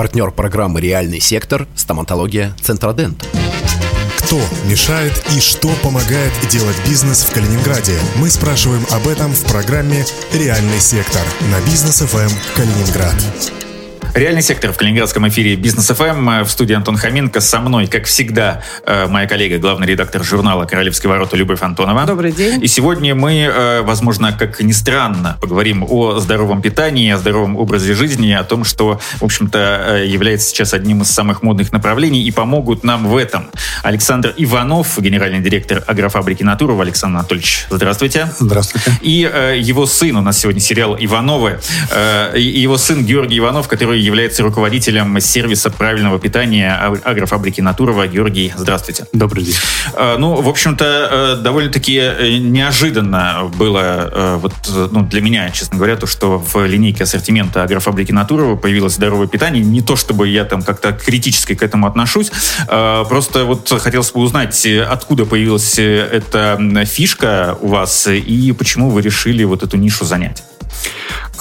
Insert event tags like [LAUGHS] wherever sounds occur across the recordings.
Партнер программы «Реальный сектор» – стоматология «Центродент». Кто мешает и что помогает делать бизнес в Калининграде? Мы спрашиваем об этом в программе «Реальный сектор» на бизнес ФМ Калининград. Реальный сектор в Калининградском эфире Бизнес ФМ. В студии Антон Хоменко. Со мной, как всегда, э, моя коллега, главный редактор журнала «Королевские ворота» Любовь Антонова. Добрый день. И сегодня мы, э, возможно, как ни странно, поговорим о здоровом питании, о здоровом образе жизни, о том, что, в общем-то, э, является сейчас одним из самых модных направлений и помогут нам в этом. Александр Иванов, генеральный директор агрофабрики «Натурова». Александр Анатольевич, здравствуйте. Здравствуйте. И его сын, у нас сегодня сериал «Ивановы», его сын Георгий Иванов, который является руководителем сервиса правильного питания агрофабрики Натурова. Георгий, здравствуйте. Добрый день. А, ну, в общем-то, э, довольно-таки э, неожиданно было э, вот, ну, для меня, честно говоря, то, что в линейке ассортимента агрофабрики Натурова появилось здоровое питание. Не то, чтобы я там как-то критически к этому отношусь, а, просто вот хотелось бы узнать, откуда появилась эта фишка у вас и почему вы решили вот эту нишу занять.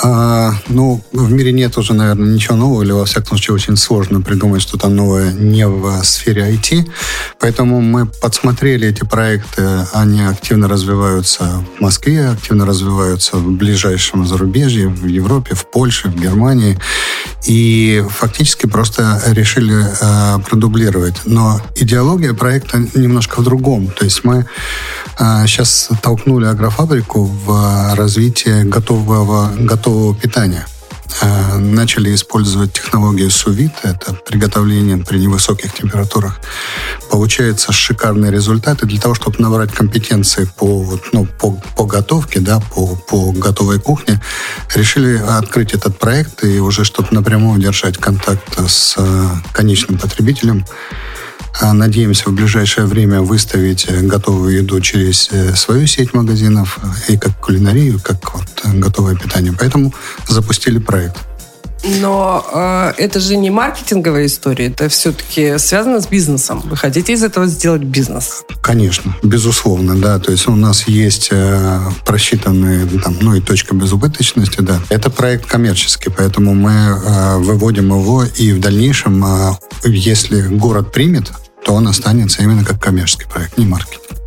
А, ну, в мире нет уже, наверное, ничего нового, или, во всяком случае, очень сложно придумать что-то новое не в сфере IT. Поэтому мы подсмотрели эти проекты, они активно развиваются в Москве, активно развиваются в ближайшем зарубежье, в Европе, в Польше, в Германии. И фактически просто решили э, продублировать. Но идеология проекта немножко в другом. То есть мы э, сейчас толкнули агрофабрику в развитие готового, готового готового питания. Э, начали использовать технологию сувит, это приготовление при невысоких температурах. Получается шикарные результаты для того, чтобы набрать компетенции по, ну, по, по готовке, да, по, по готовой кухне. Решили открыть этот проект и уже чтобы напрямую держать контакт с э, конечным потребителем а надеемся в ближайшее время выставить э, готовую еду через э, свою сеть магазинов и как кулинарию, как вот э, готовое питание. Поэтому запустили проект. Но э, это же не маркетинговая история, это все-таки связано с бизнесом. Вы хотите из этого сделать бизнес? Конечно, безусловно, да. То есть у нас есть э, просчитанные, там, ну и точка безубыточности, да. Это проект коммерческий, поэтому мы э, выводим его и в дальнейшем, э, если город примет, то он останется именно как коммерческий проект, не маркетинг.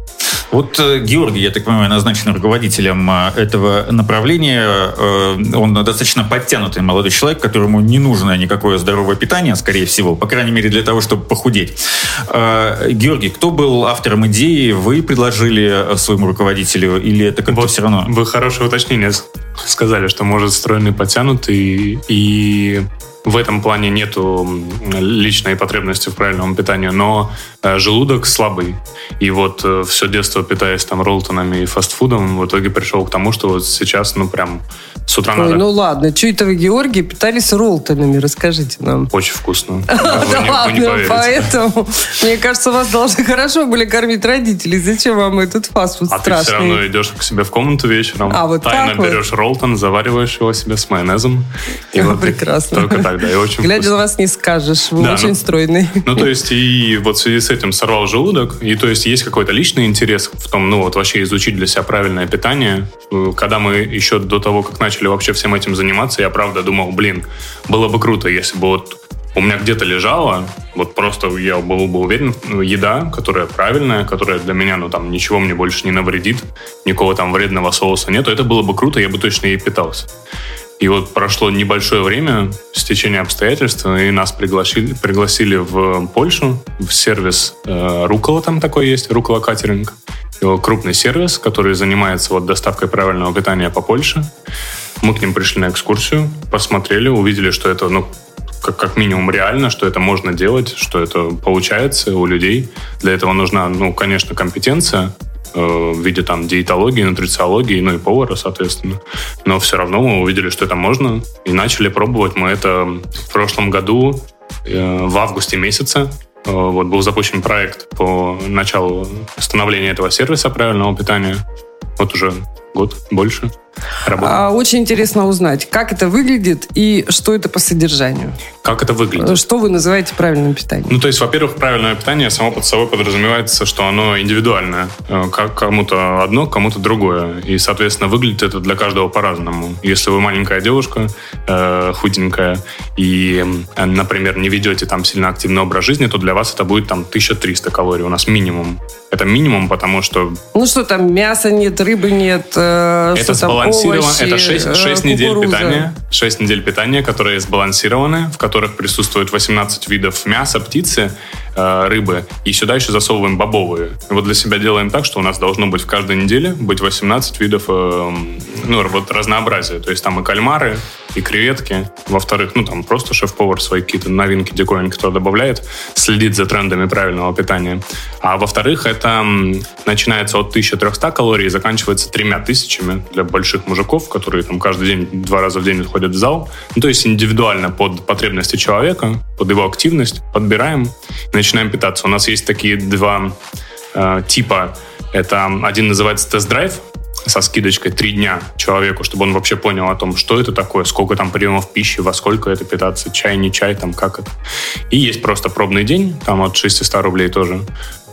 Вот э, Георгий, я так понимаю, назначен руководителем э, этого направления. Э, он достаточно подтянутый молодой человек, которому не нужно никакое здоровое питание, скорее всего, по крайней мере для того, чтобы похудеть. Георгий, кто был автором идеи? Вы предложили своему руководителю или это как-то вот все равно? Вы хорошее уточнение сказали, что может стройный подтянутый и в этом плане нету личной потребности в правильном питании, но э, желудок слабый. И вот э, все детство питаясь там роллтонами и фастфудом, в итоге пришел к тому, что вот сейчас, ну, прям с утра Ой, надо... ну ладно, что это вы, Георгий, питались роллтонами? Расскажите нам. Очень вкусно. [LAUGHS] Да ладно, поэтому, мне кажется, вас должны [LAUGHS] хорошо были кормить родители. Зачем вам этот фастфуд страшный? А ты все равно идешь к себе в комнату вечером, а, тайно берешь роллтон, завариваешь его себе с майонезом. [LAUGHS] Прекрасно. Только так тогда, и очень Глядя на вас не скажешь, вы да, очень ну, стройный. [LAUGHS] Ну, то есть, и вот в связи с этим сорвал желудок, и то есть есть какой-то личный интерес в том, ну, вот вообще изучить для себя правильное питание. Когда мы еще до того, как начали вообще всем этим заниматься, я правда думал, блин, было бы круто, если бы вот у меня где-то лежала, вот просто я был бы уверен, ну, еда, которая правильная, которая для меня, ну, там, ничего мне больше не навредит, никакого там вредного соуса нету, это было бы круто, я бы точно ей питался. И вот прошло небольшое время, стечение обстоятельств, и нас пригласили, пригласили в Польшу, в сервис э, Рукола там такой есть, Рукола Катеринг. Его крупный сервис, который занимается вот доставкой правильного питания по Польше. Мы к ним пришли на экскурсию, посмотрели, увидели, что это, ну, как, как минимум реально, что это можно делать, что это получается у людей. Для этого нужна, ну, конечно, компетенция, в виде там диетологии, нутрициологии, ну и повара, соответственно. Но все равно мы увидели, что это можно, и начали пробовать мы это в прошлом году, э, в августе месяце. Э, вот был запущен проект по началу становления этого сервиса правильного питания. Вот уже год больше. работать. А, Очень интересно узнать, как это выглядит и что это по содержанию. Как это выглядит? Что вы называете правильным питанием? Ну, то есть, во-первых, правильное питание само под собой подразумевается, что оно индивидуальное. Э, Как кому-то одно, кому-то другое. И, соответственно, выглядит это для каждого по-разному. Если вы маленькая девушка, э, худенькая, и, э, например, не ведете там сильно активный образ жизни, то для вас это будет там 1300 калорий. У нас минимум. Это минимум, потому что Ну что там, мяса нет, рыбы нет, э, это сбалансировано. овощи, это 6, э, недель питания. 6 недель питания, которые сбалансированы, в которых присутствует 18 видов мяса, птицы, э, рыбы. И сюда еще засовываем бобовые. И вот для себя делаем так, что у нас должно быть в каждой неделе быть 18 видов э, ну, вот разнообразия. То есть там и кальмары, и креветки. Во-вторых, ну там просто шеф-повар свои какие-то новинки, диковинки туда добавляет, следит за трендами правильного питания. А во-вторых, это начинается от 1300 калорий и заканчивается тремя тысячами для больших мужиков, которые там каждый день, два раза в день ходят в зал. Ну, то есть индивидуально под потребности человека, под его активность подбираем и начинаем питаться. У нас есть такие два э, типа. Это один называется тест-драйв, со скидочкой три дня человеку, чтобы он вообще понял о том, что это такое, сколько там приемов пищи, во сколько это питаться, чай, не чай, там как это. И есть просто пробный день, там от 600 рублей тоже.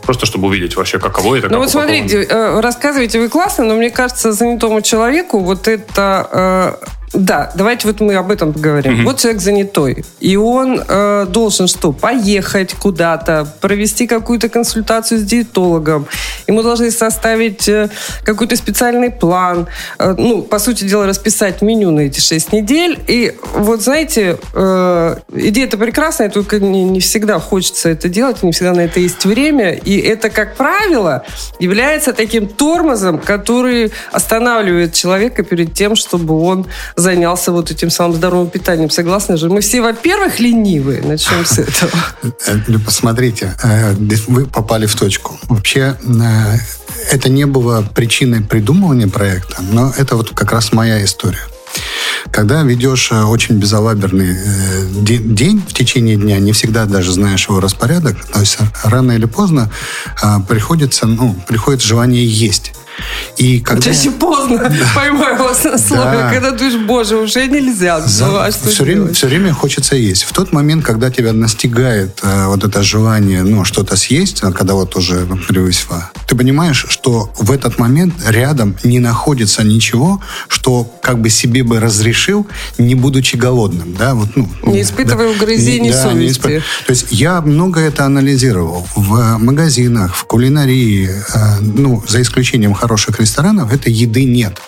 Просто чтобы увидеть вообще, каково это. Ну как вот смотрите, э, рассказываете вы классно, но мне кажется, занятому человеку вот это... Да, давайте вот мы об этом поговорим. Вот человек занятой, и он э, должен что? Поехать куда-то, провести какую-то консультацию с диетологом. Ему должны составить э, какой-то специальный план. Э, ну, по сути дела, расписать меню на эти 6 недель. И вот, знаете, э, идея-то прекрасная, только не, не всегда хочется это делать, не всегда на это есть время. И это, как правило, является таким тормозом, который останавливает человека перед тем, чтобы он занялся вот этим самым здоровым питанием. Согласны же? Мы все, во-первых, ленивые. Начнем с этого. Э, ну, Посмотрите, э, вы попали в точку. Вообще, э, это не было причиной придумывания проекта, но это вот как раз моя история. Когда ведешь э, очень безалаберный э, де- день в течение дня, не всегда даже знаешь его распорядок, то есть рано или поздно э, приходится, ну, приходит желание есть. И когда... Чаще поздно [LAUGHS] поймаю вас на слове, Да. когда думаешь, боже, уже нельзя. За- Ну, а все, время, делать? все время хочется есть. В тот момент, когда тебя настигает э, вот это желание, ну, что-то съесть, а когда вот уже превысило, ты понимаешь, что в этот момент рядом не находится ничего, что как бы себе бы разрешил, не будучи голодным, да, вот, ну, Не испытывая да. угрызений Не- да, не совести. испы- То есть я много это анализировал в магазинах, в кулинарии, э, ну, за исключением хороших ресторанов, этой еды нет.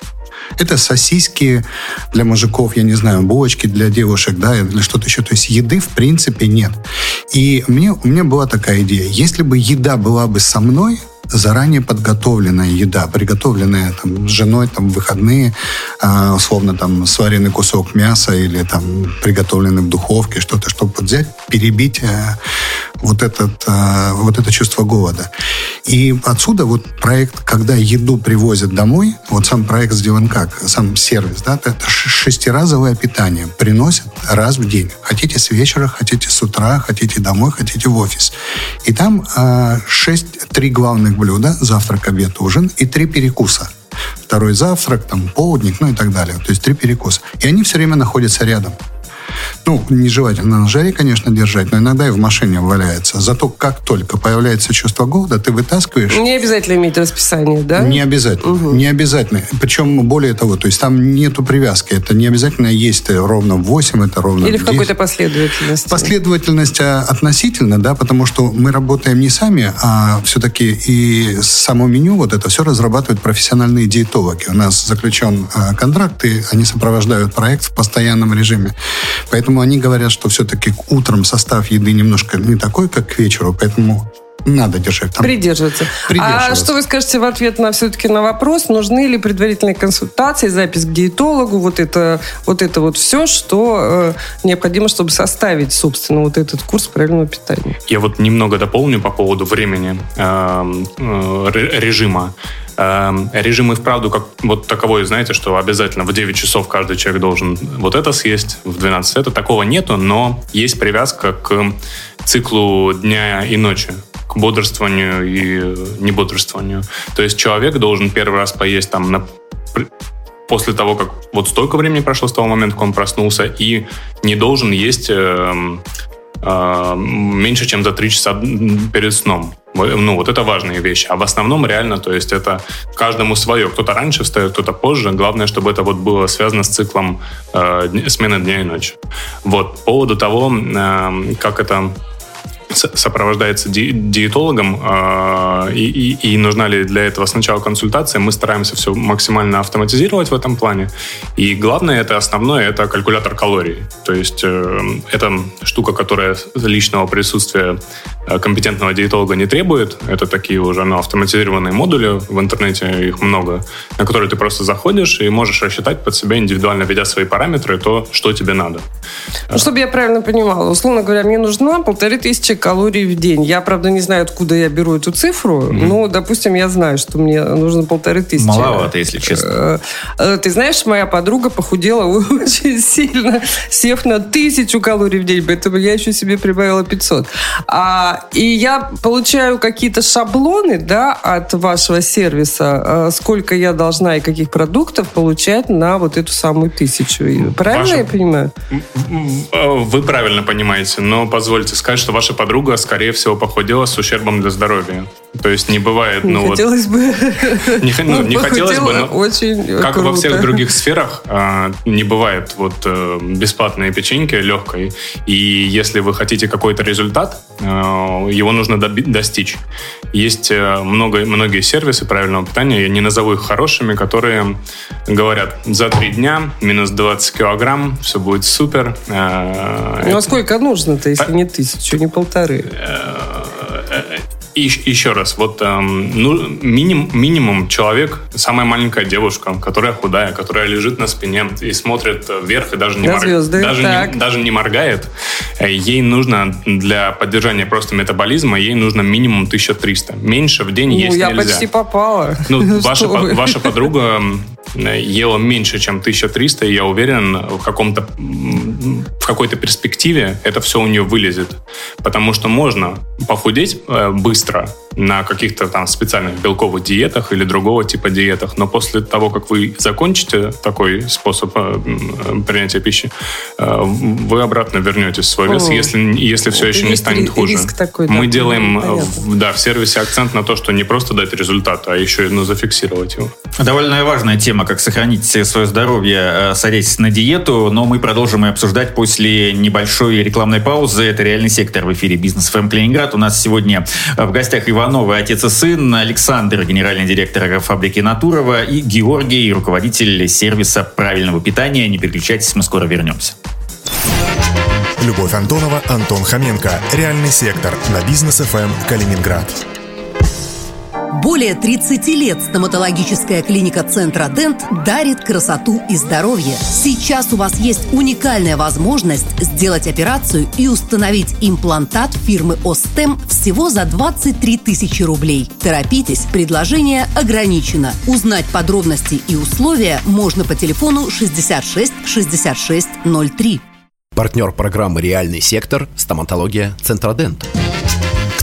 Это сосиски для мужиков, я не знаю, булочки для девушек, да, или что-то еще. То есть еды в принципе нет. И мне, у меня была такая идея. Если бы еда была бы со мной, заранее подготовленная еда, приготовленная там, с женой там, в выходные, а, условно там сваренный кусок мяса или там приготовленный в духовке, что-то, чтобы взять, перебить э, вот, этот, э, вот это чувство голода. И отсюда вот проект, когда еду привозят домой, вот сам проект сделан как, сам сервис, да, это шестиразовое питание приносят раз в день. Хотите с вечера, хотите с утра, хотите домой, хотите в офис. И там э, шесть, три главных блюда, завтрак, обед, ужин и три перекуса. Второй завтрак, там, полдник, ну и так далее. То есть три перекуса. И они все время находятся рядом. Ну, нежелательно на жаре, конечно, держать, но иногда и в машине валяется. Зато как только появляется чувство голода, ты вытаскиваешь Не обязательно иметь расписание, да? не обязательно. Не обязательно. Причем, более того, то есть там нету привязки. Это не обязательно есть ровно в 8, это ровно Или в в 10. какой-то последовательности. Последовательность а, относительно, да, потому что мы работаем не сами, а все-таки и само меню, вот это все разрабатывают профессиональные диетологи. У нас заключен а, контракт, и они сопровождают проект в постоянном режиме. Поэтому они говорят, что все-таки утром состав еды немножко не такой, как к вечеру, поэтому надо держать там. Придерживаться. А Придерживаться. что вы скажете в ответ на все-таки на вопрос, нужны ли предварительные консультации, запись к диетологу, вот это вот, это вот все, что э, необходимо, чтобы составить, собственно, вот этот курс правильного питания? Я вот немного дополню по поводу времени эм, э, ре- режима. Эм, Режим и вправду как вот таковой, знаете, что обязательно в 9 часов каждый человек должен вот это съесть, в 12 это. Такого нету, но есть привязка к циклу дня и ночи к бодрствованию и небодрствованию. То есть человек должен первый раз поесть там на после того, как вот столько времени прошло с того момента, как он проснулся, и не должен есть э, э, меньше, чем за 3 часа перед сном. Ну, вот это важные вещи. А в основном реально, то есть это каждому свое. Кто-то раньше встает, кто-то позже. Главное, чтобы это вот было связано с циклом э, смены дня и ночи. Вот. По поводу того, э, как это сопровождается ди диетологом, э, и, и, и нужна ли для этого сначала консультация, мы стараемся все максимально автоматизировать в этом плане. И главное, это основное, это калькулятор калорий. То есть э, это штука, которая личного присутствия э, компетентного диетолога не требует. Это такие уже ну, автоматизированные модули, в интернете их много, на которые ты просто заходишь и можешь рассчитать под себя индивидуально, введя свои параметры, то, что тебе надо. Ну, чтобы я правильно понимала, условно говоря, мне нужна полторы тысячи калорий в день. Я, правда, не знаю, откуда я беру эту цифру, mm-hmm. но, допустим, я знаю, что мне нужно полторы тысячи. Маловато, если честно. Э, э, ты знаешь, моя подруга похудела [LAUGHS] очень сильно, сев на тысячу калорий в день, поэтому я еще себе прибавила 500. А, и я получаю какие-то шаблоны, да, от вашего сервиса, э, сколько я должна и каких продуктов получать на вот эту самую тысячу. Правильно Ваша... я понимаю? Вы правильно понимаете, но позвольте сказать, что ваша подруга подруга, скорее всего, похудела с ущербом для здоровья. То есть не бывает, ну не вот... Хотелось бы. [LAUGHS] Не, ну, не хотелось бы, но очень как круто. во всех других сферах, а, не бывает вот э, бесплатной печеньки легкой. И если вы хотите какой-то результат, его нужно достичь. Есть э, много, многие сервисы правильного питания, я не назову их хорошими, которые говорят, за три дня минус 20 килограмм, все будет супер. Ну, а сколько нужно-то, если не тысячу, не полторы? И еще раз, вот эм, ну, миним, минимум человек, самая маленькая девушка, которая худая, которая лежит на спине и смотрит вверх и даже не, морг... звезды, даже не, даже не моргает, э, ей нужно для поддержания просто метаболизма, ей нужно минимум 1300. Меньше в день ну, есть я нельзя. почти попала. Ну, [LAUGHS] ваша, ваша подруга ела меньше, чем 1300, и я уверен, в, каком-то, в какой-то перспективе это все у нее вылезет. Потому что можно похудеть э, быстро, на каких-то там специальных белковых диетах или другого типа диетах, но после того, как вы закончите такой способ э, принятия пищи, э, вы обратно вернетесь в свой вес, О, если, если все еще не станет хуже. Такой, Мы да, делаем э, в, да, в сервисе акцент на то, что не просто дать результат, а еще и ну, зафиксировать его. Довольно важная тема, как сохранить свое здоровье, садясь на диету, но мы продолжим и обсуждать после небольшой рекламной паузы. Это «Реальный сектор» в эфире «Бизнес ФМ Калининград». У нас сегодня в гостях Иван Ивановы, отец и сын, Александр, генеральный директор фабрики Натурова и Георгий, руководитель сервиса правильного питания. Не переключайтесь, мы скоро вернемся. Любовь Антонова, Антон Хоменко. Реальный сектор на бизнес ФМ Калининград. Более 30 лет стоматологическая клиника Центра Дент дарит красоту и здоровье. Сейчас у вас есть уникальная возможность сделать операцию и установить имплантат фирмы Остем всего за 23 тысячи рублей. Торопитесь, предложение ограничено. Узнать подробности и условия можно по телефону 66 66 03. Партнер программы «Реальный сектор» – стоматология «Центродент».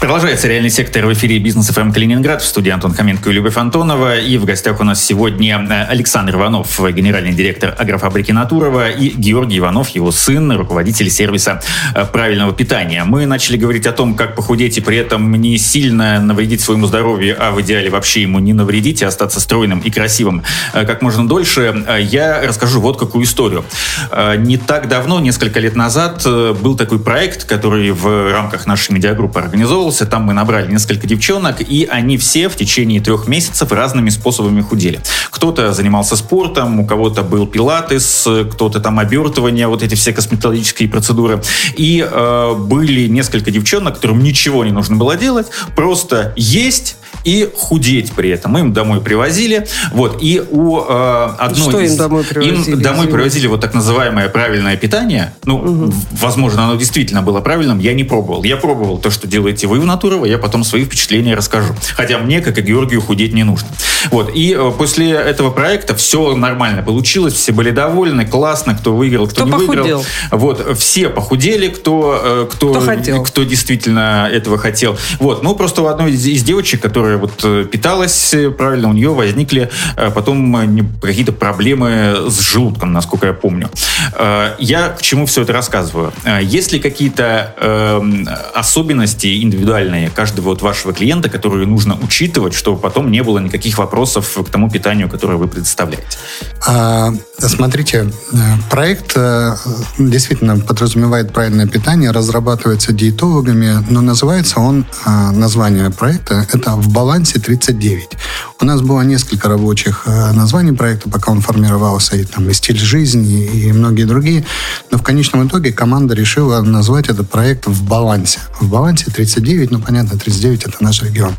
Продолжается реальный сектор в эфире Бизнес ФМ Калининград в студии Антон Хоменко и Любовь Антонова. И в гостях у нас сегодня э, Александр Иванов, генеральный директор агрофабрики Натурова, и Георгий Иванов, его сын, руководитель сервиса э, правильного питания. Мы начали говорить о том, как похудеть и при этом не сильно навредить своему здоровью, а в идеале вообще ему не навредить и остаться стройным и красивым э, как можно дольше. Я расскажу вот какую историю. Не так давно, несколько лет назад, был такой проект, который в рамках нашей медиагруппы организовал записывался, там мы набрали несколько девчонок, и они все в течение трех месяцев разными способами худели. Кто-то занимался спортом, у кого-то был пилатес, кто-то там обертывание, вот эти все косметологические процедуры. И э, были несколько девчонок, которым ничего не нужно было делать, просто есть и худеть при этом. Мы им домой привозили. Вот. И у э, одной Что из... им домой привозили? Им домой привозили вот так называемое правильное питание. Ну, угу. возможно, оно действительно было правильным. Я не пробовал. Я пробовал то, что делаете вы в Натурово. Я потом свои впечатления расскажу. Хотя мне, как и Георгию, худеть не нужно. Вот. И э, после этого проекта все нормально получилось, все были довольны, классно, кто выиграл, кто, Кто не похудел? выиграл. Вот. Все похудели, кто, э, кто, Кто хотел. кто действительно этого хотел. Вот. Ну, просто у одной из, из девочек, которая вот э, питалась э, правильно, у нее возникли э, потом какие-то проблемы с желудком, насколько я помню. Я к чему все это рассказываю? Есть ли какие-то эм, особенности индивидуальные каждого вот вашего клиента, которые нужно учитывать, чтобы потом не было никаких вопросов к тому питанию, которое вы представляете? А, Смотрите, проект действительно подразумевает правильное питание, разрабатывается диетологами, но называется он, название проекта, это «В балансе 39». У нас было несколько рабочих э, названий проекта, пока он формировался, и там и стиль жизни, и многие другие, но в конечном итоге команда решила назвать этот проект «В балансе». В балансе 39, ну понятно, 39 это наш регион.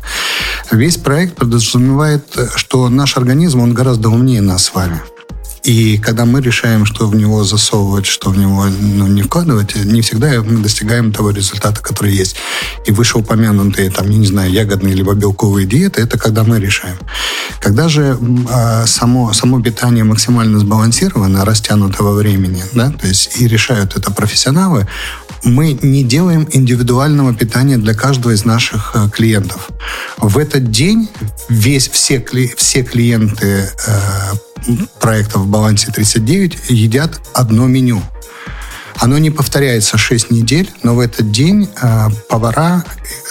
Весь проект подразумевает, э, что наш организм, он гораздо умнее нас с вами. И когда мы решаем, что в него засовывать, что в него ну, не вкладывать, не всегда мы достигаем того результата, который есть. И вышеупомянутые, там, я не знаю, ягодные либо белковые диеты, это когда мы решаем. Когда же а, само, само питание максимально сбалансировано, растянуто во времени, да, то есть и решают это профессионалы, мы не делаем индивидуального питания для каждого из наших э, клиентов. В этот день весь, все, все клиенты э, проекта в балансе 39 едят одно меню. Оно не повторяется 6 недель, но в этот день э, повара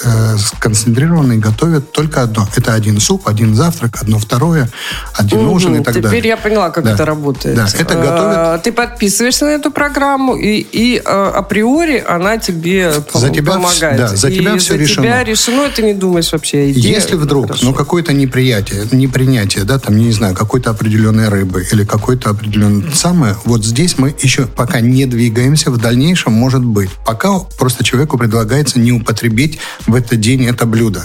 э, сконцентрированные готовят только одно. Это один суп, один завтрак, одно второе, один ужин и так Теперь далее. я поняла, как Да. это работает. Да, это Э, готовят- Ты подписываешься на эту программу, и, и э, априори она тебе За тебя помогает. да, за И тебя всё за решено. тебя решено, и ты не думаешь вообще еде. Если вдруг, Хорошо. ну, какое-то неприятие, непринятие, да, там, не знаю, какой-то определенной рыбы или какой-то определенный самое, вот здесь мы еще пока не двигаемся, в дальнейшем может быть. Пока просто человеку предлагается не употребить в этот день это блюдо.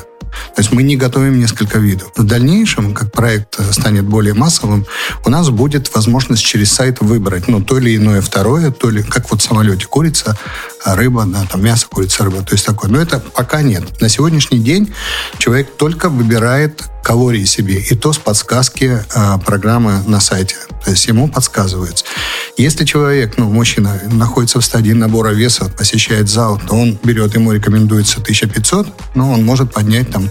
То есть мы не готовим несколько видов. В дальнейшем, как проект э, станет более массовым, у нас будет возможность через сайт выбрать, ну, то или иное второе, то ли, как вот в самолете, курица, а рыба, да, там мясо, курица, рыба, то есть такое. Но это пока нет. На сегодняшний день человек только выбирает калории себе, и то с подсказки а, программы на сайте. То есть ему подсказывается. Если человек, ну, мужчина, находится в стадии набора веса, посещает зал, то он берет, ему рекомендуется 1500, но он может поднять там,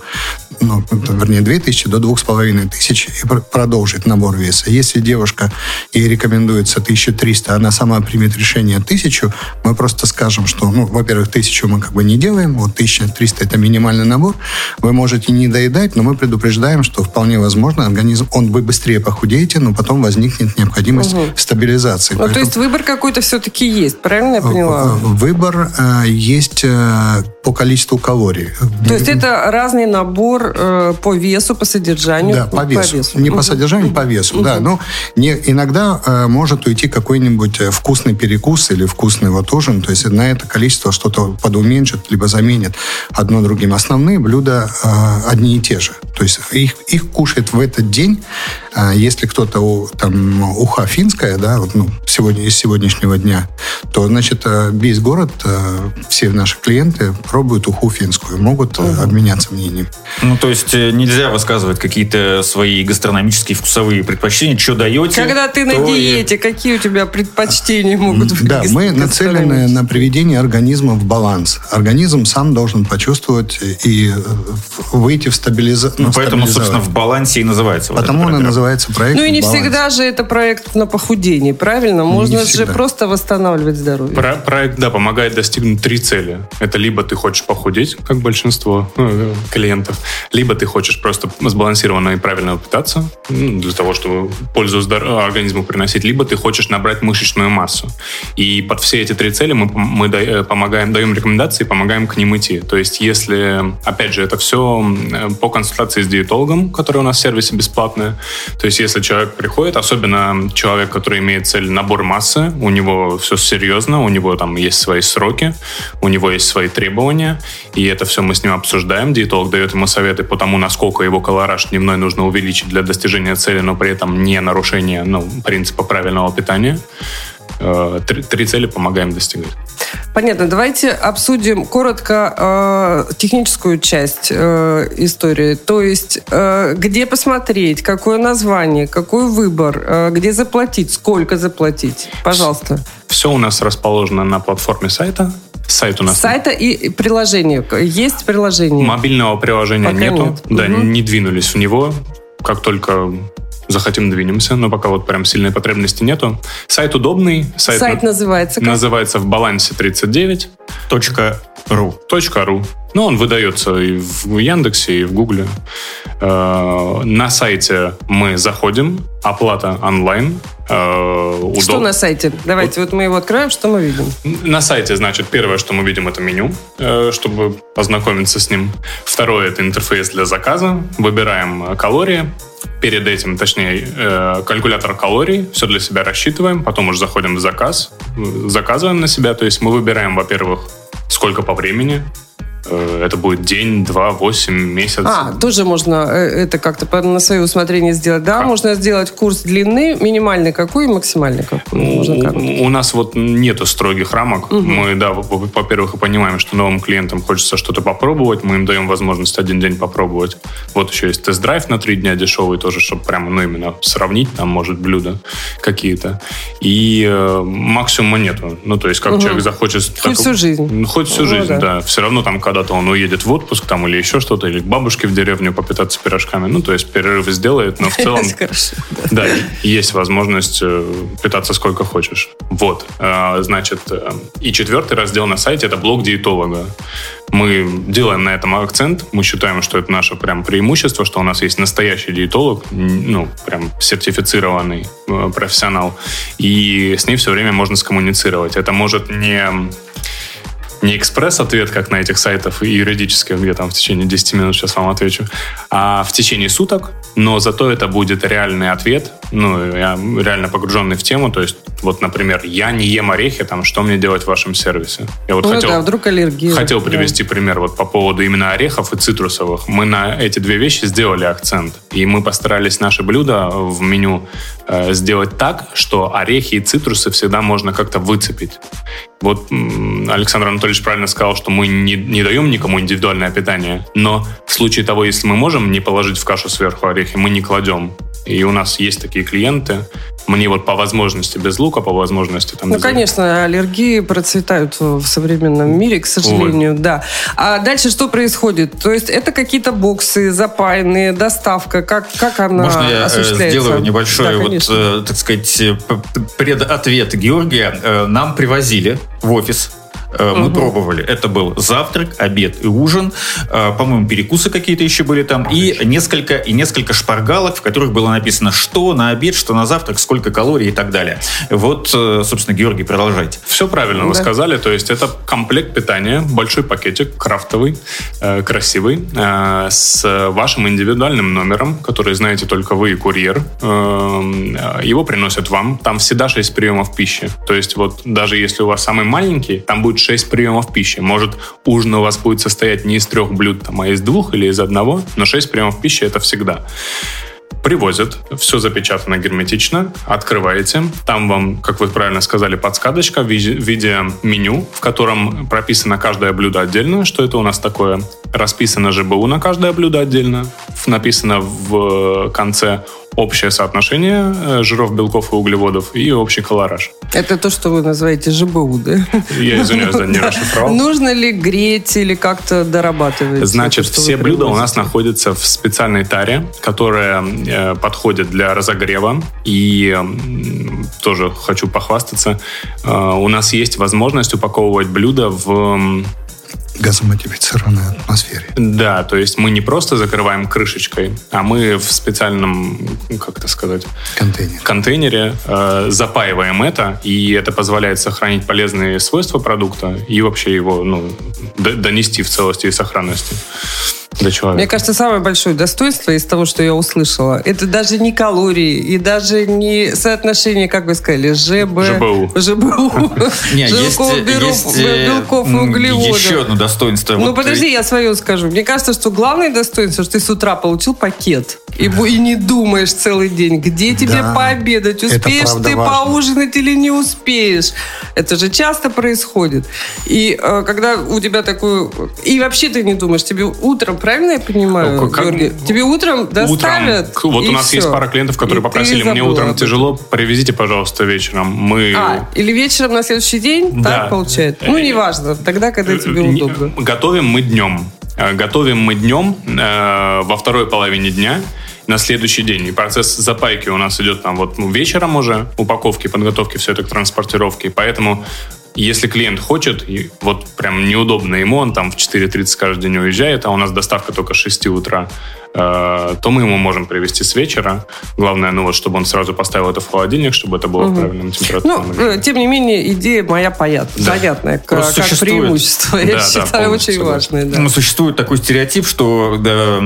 ну, вернее, 2000 до 2500 и пр- продолжить набор веса. Если девушка, ей рекомендуется 1300, она сама примет решение 1000, мы просто скажем, что, ну, во-первых, 1000 мы как бы не делаем, вот 1300 это минимальный набор, вы можете не доедать, но мы предупреждаем, что вполне возможно организм, он вы быстрее похудеете, но потом возникнет необходимость в стабилизации. Ну, то Поэтому- есть выбор какой-то все-таки есть, правильно я поняла? Э, Выбор э, есть э, по количеству калорий. То есть это разный набор э, по весу, по содержанию. Да, по весу. Не по Мгм. содержанию, по весу, да. Но не, иногда э, может уйти какой-нибудь э, вкусный перекус или вкусный вот ужин, то есть на это количество что-то подуменьшит, либо заменит одно другим. Основные блюда э, одни и те же. То есть их, их кушает в этот день, э, если кто-то у- там уха финская, да, вот, ну, сегодня, из сегодняшнего дня, то, значит, э, весь город, э, все наши клиенты пробуют уху финскую, могут э, обменяться мнением. Ну, то есть э, нельзя высказывать какие-то свои гастрономические вкусовые предпочтения, что даете. Когда ты на то и- диете, какие у тебя предпочтения могут быть? Да, мы нацелены на приведение организма в баланс. Организм сам должен почувствовать и э, выйти в стабилизацию. Ну, поэтому, собственно, в балансе и называется. вот Потому эта он и программа. называется проект Ну и не всегда же это проект на похудение, правильно? Можно же просто восстанавливать здоровье. Про- проект, да, помогает достигнуть три цели. Это либо ты хочешь похудеть, как большинство э, клиентов, либо ты хочешь просто сбалансированно и правильно питаться, ну, для того, чтобы пользу организму приносить, либо ты хочешь набрать мышечную массу. И под все эти три цели мы, мы да- э, помогаем, даем рекомендации, помогаем к ним идти. То есть, если, опять же, это все по консультации с диетологом, который у нас в сервисе бесплатная. То есть, если человек приходит, особенно человек, который имеет цель набор массы, у него все серьезно, у него там есть свои сроки, у него есть свои требования, и это все мы с ним обсуждаем. Диетолог дает ему советы по тому, насколько его колораж дневной нужно увеличить для достижения цели, но при этом не нарушение ну, принципа правильного питания. Э, Три, три цели помогаем достигать. Понятно. Давайте обсудим коротко э, техническую часть э, истории. То есть, э, где посмотреть, какое название, какой выбор, э, где заплатить, сколько заплатить. Пожалуйста. Все у нас расположено на платформе сайта. Сайт у нас. Сайта и приложение. Есть приложение? Мобильного приложения Пока нету. нет. Да, Мгм. не двинулись в него. Как только захотим, двинемся. Но пока вот прям сильной потребности нету. Сайт удобный. Сайт, Сайт на- называется как? называется в балансе 39. Точка .ру. .ру. Ну, он выдается и в Яндексе, и в Гугле. Э, На сайте мы заходим, оплата онлайн. э, Что удоб- на сайте? Давайте, вот мы его откроем, что мы видим? На сайте, значит, первое, что мы видим, это меню, э, чтобы познакомиться с ним. Второе, это интерфейс для заказа. Выбираем калории. Перед этим, точнее, э, калькулятор калорий. Все для себя рассчитываем. Потом уже заходим в заказ. Заказываем на себя. То есть мы выбираем, во-первых, сколько по времени. Э, Это будет день, два, восемь, месяц. А, тоже можно э, это как-то на свое усмотрение сделать. Да, можно сделать курс длины, минимальный какой и максимальный какой. Можно короткий. У, нас вот нету строгих рамок. Мы, да, во- во- во-первых, и понимаем, что новым клиентам хочется что-то попробовать. Мы им даем возможность один день попробовать. Вот еще есть тест-драйв на три дня дешевый тоже, чтобы прямо, ну, именно сравнить, там, может, блюда какие-то. И э, максимума нету. Ну, то есть, как человек захочет... Хоть всю жизнь. Хоть всю Ну, жизнь, да. да. Все равно там когда-то он уедет в отпуск там или еще что-то, или к бабушке в деревню попитаться пирожками. Ну, то есть перерыв сделает, но в целом... [LAUGHS] Да, есть возможность э, питаться сколько хочешь. Вот, э, значит, э, и четвертый раздел на сайте – это блог диетолога. Мы делаем на этом акцент, мы считаем, что это наше прям преимущество, что у нас есть настоящий диетолог, ну, прям сертифицированный профессионал, и с ней все время можно скоммуницировать. Это может не не экспресс-ответ, как на этих сайтах и юридических, где там в течение 10 минут сейчас вам отвечу, а в течение суток, но зато это будет реальный ответ, ну, я реально погруженный в тему, то есть, вот, например, я не ем орехи, там, что мне делать в вашем сервисе? Я вот Ну хотел... да, вдруг аллергия. Хотел Да. привести пример вот по поводу именно орехов и цитрусовых. Мы на эти две вещи сделали акцент. И мы постарались наши блюда в меню сделать так, что орехи и цитрусы всегда можно как-то выцепить. Вот Александр Анатольевич правильно сказал, что мы не, не даем никому индивидуальное питание, но в случае того, если мы можем не положить в кашу сверху орехи, мы не кладем. И у нас есть такие клиенты. Мне вот по возможности без лука, по возможности там Ну, без- конечно, аллергии процветают в современном мире, к сожалению, да. А дальше что происходит? То есть это какие-то боксы запаянные, доставка, как, как она Можно я э, осуществляется? сделаю небольшой, Да, вот, конечно. Э, так сказать, э, предответ Георгия? Э, Нам привозили в офис Э, Мы пробовали. Это был завтрак, обед и ужин. Э, По-моему, перекусы какие-то еще были там. И несколько, и несколько шпаргалок, в которых было написано, что на обед, что на завтрак, сколько калорий и так далее. Вот, э, собственно, Георгий, продолжайте. Все правильно вы Да. сказали. То есть это комплект питания, большой пакетик, крафтовый, красивый, с вашим индивидуальным номером, который знаете только вы и курьер. Э, его приносят вам. Там всегда 6 приемов пищи. То есть вот даже если у вас самый маленький, там будет 6 приемов пищи. Может, ужин у вас будет состоять не из трех блюд, там, а из двух или из одного, но 6 приемов пищи это всегда. Привозят, все запечатано герметично, открываете. Там вам, как вы правильно сказали, подсказочка в виде, меню, в котором прописано каждое блюдо отдельно, что это у нас такое. Расписано ЖБУ на каждое блюдо отдельно. Написано в конце общее соотношение э, жиров, белков и углеводов и общий колораж. Это то, что вы называете ЖБУ, да? Я извиняюсь, да, не расшифровал. Нужно ли греть или как-то дорабатывать? Значит, все блюда у нас находятся в специальной таре, которая э, подходит для разогрева. И тоже хочу похвастаться, э, у нас есть возможность упаковывать блюда в... газомодифицированной атмосфере. Да, то есть мы не просто закрываем крышечкой, а мы в специальном, ну, как это сказать, Контейнер. контейнере э, запаиваем это, и это позволяет сохранить полезные свойства продукта и вообще его ну, д- донести в целости и сохранности. для человека. Мне кажется, самое большое достоинство из того, что я услышала, это даже не калории и даже не соотношение, как вы сказали, ЖБ... ЖБУ. ЖБУ. Белков, и углеводов. еще одно достоинство. Ну, Вот, подожди, я свое скажу. Мне кажется, что главное достоинство, что ты с утра получил пакет и, и не думаешь целый день, где тебе Да. пообедать, успеешь ты важно. поужинать или не успеешь. Это же часто происходит. И э, когда у тебя такой... И вообще ты не думаешь, тебе утром, правильно я понимаю, Ну, как- Георгий? Тебе утром доставят, Утром. Вот у нас всё. есть пара клиентов, которые И ты попросили, мне утром тяжело, привезите, пожалуйста, вечером. Мы... А, или вечером на следующий день, Да. так получается? Ну, неважно, тогда, когда тебе Не- удобно. Готовим мы днем. Э, Готовим мы днем э, во второй половине дня на следующий день. И процесс запайки у нас идет там вот ну, вечером уже, упаковки, подготовки, все это к транспортировке. Поэтому если клиент хочет, и вот прям неудобно ему, он там в 4.30 каждый день уезжает, а у нас доставка только с 6 утра, то мы ему можем привезти с вечера. Главное, ну вот, чтобы он сразу поставил это в холодильник, чтобы это было в правильном Ну, температурном э, тем не менее, идея моя понят- Да. понятная, к- Просто как существует. преимущество. Да, Я да, считаю, очень важное. да. Ну, существует такой стереотип, что да,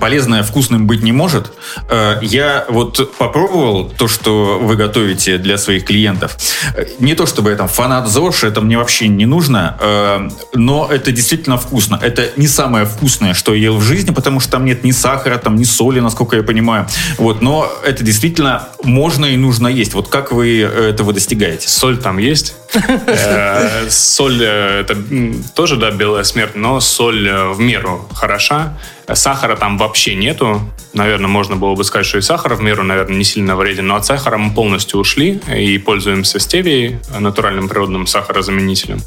полезное вкусным быть не может. Э, Я вот попробовал то, что вы готовите для своих клиентов. Э, Не то чтобы я там фанат ЗОЖ, это мне вообще не нужно, э, но это действительно вкусно. Это не самое вкусное, что я ел в жизни, потому что там нет ни сахара, там ни соли, насколько я понимаю. Вот, но это действительно можно и нужно есть. Вот как вы э, этого достигаете? Соль там есть. [LAUGHS] Э, Соль э, это тоже, да, белая смерть, но соль в меру хороша. Сахара там вообще нету. Наверное, можно было бы сказать, что и сахар в меру, наверное, не сильно вреден. Но от сахара мы полностью ушли и пользуемся стевией, натуральным природным сахарозаменителем.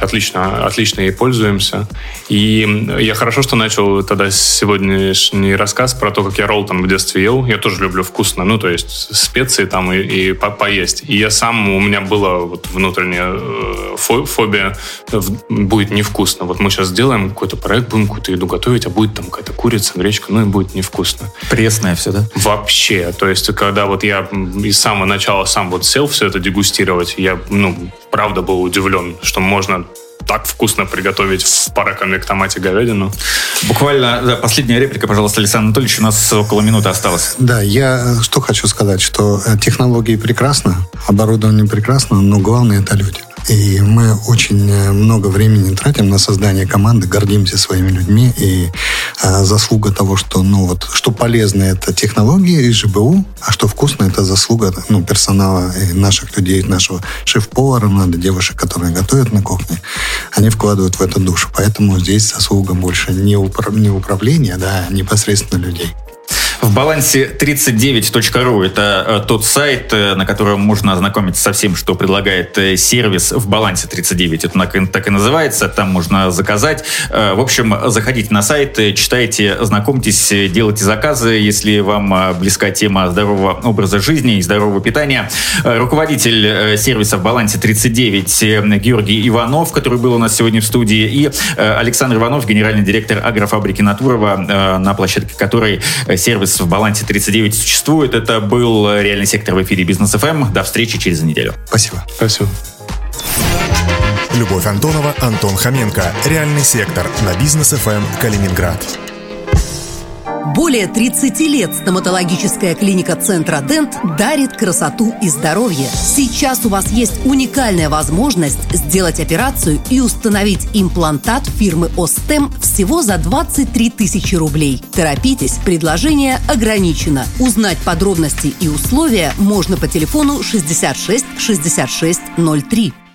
Отлично, отлично ей пользуемся. И я хорошо, что начал тогда сегодняшний рассказ про то, как я ролл там в детстве ел. Я тоже люблю вкусно, ну, то есть специи там и, и по- поесть. И я сам, у меня была вот внутренняя э, фо- фобия, будет невкусно. Вот мы сейчас сделаем какой-то проект, будем какую-то еду готовить, а будет там какая-то курица, гречка, ну, и будет невкусно. Пресное все, да? Вообще. То есть, когда вот я из самого начала сам вот сел все это дегустировать, я, ну, правда был удивлен, что можно так вкусно приготовить в пароконвектомате говядину. Буквально да, последняя реплика, пожалуйста, Александр Анатольевич. У нас около минуты осталось. Да, я что хочу сказать, что технологии прекрасно, оборудование прекрасно, но главное это люди. И мы очень э, много времени тратим на создание команды, гордимся своими людьми. И э, заслуга того, что, ну, вот, что полезно, это технологии и ЖБУ, а что вкусно, это заслуга ну, персонала и наших людей, нашего шеф-повара, надо девушек, которые готовят на кухне. Они вкладывают в это душу. Поэтому здесь заслуга больше не, упра- не управления, да, а непосредственно людей. В балансе 39.ru это э, тот сайт, э, на котором можно ознакомиться со всем, что предлагает э, сервис в балансе 39. Это так и называется. Там можно заказать. В общем, заходите на сайт, читайте, знакомьтесь, делайте заказы, если вам близка тема здорового образа жизни и здорового питания. Руководитель сервиса в балансе 39 э, Георгий Иванов, который был у нас сегодня в студии, и Александр Иванов, генеральный директор агрофабрики Натурова, на площадке которой э, сервис в балансе 39 существует. Это был реальный сектор в эфире Бизнес ФМ. До встречи через неделю. Спасибо. Спасибо. Любовь Антонова, Антон Хоменко. Реальный сектор на бизнес ФМ Калининград. Более 30 лет стоматологическая клиника Центра Дент дарит красоту и здоровье. Сейчас у вас есть уникальная возможность сделать операцию и установить имплантат фирмы Остем всего за 23 тысячи рублей. Торопитесь, предложение ограничено. Узнать подробности и условия можно по телефону 66 66 03.